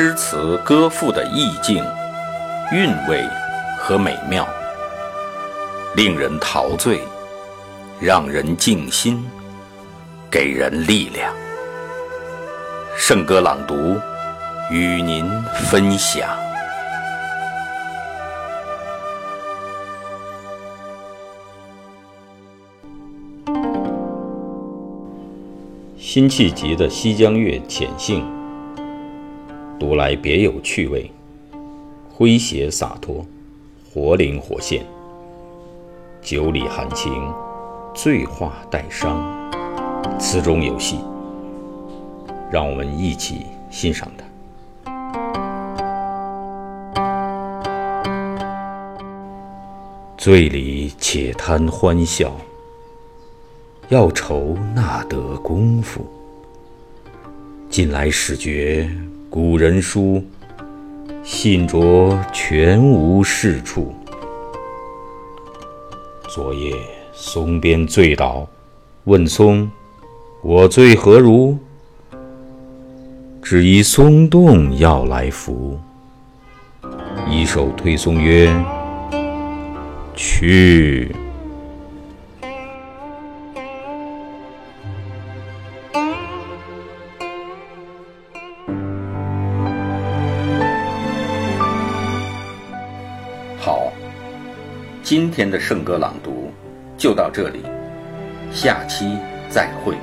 诗词歌赋的意境、韵味和美妙，令人陶醉，让人静心，给人力量。圣歌朗读与您分享。辛弃疾的《西江月·浅兴》。读来别有趣味，诙谐洒脱，活灵活现，酒里含情，醉话带伤，词中有戏，让我们一起欣赏它。醉里且贪欢笑，要愁那得功夫。近来始觉。古人书，信着全无是处。昨夜松边醉倒，问松：“我醉何如？”只疑松动要来扶。一手推松曰：“去。”今天的圣歌朗读就到这里，下期再会。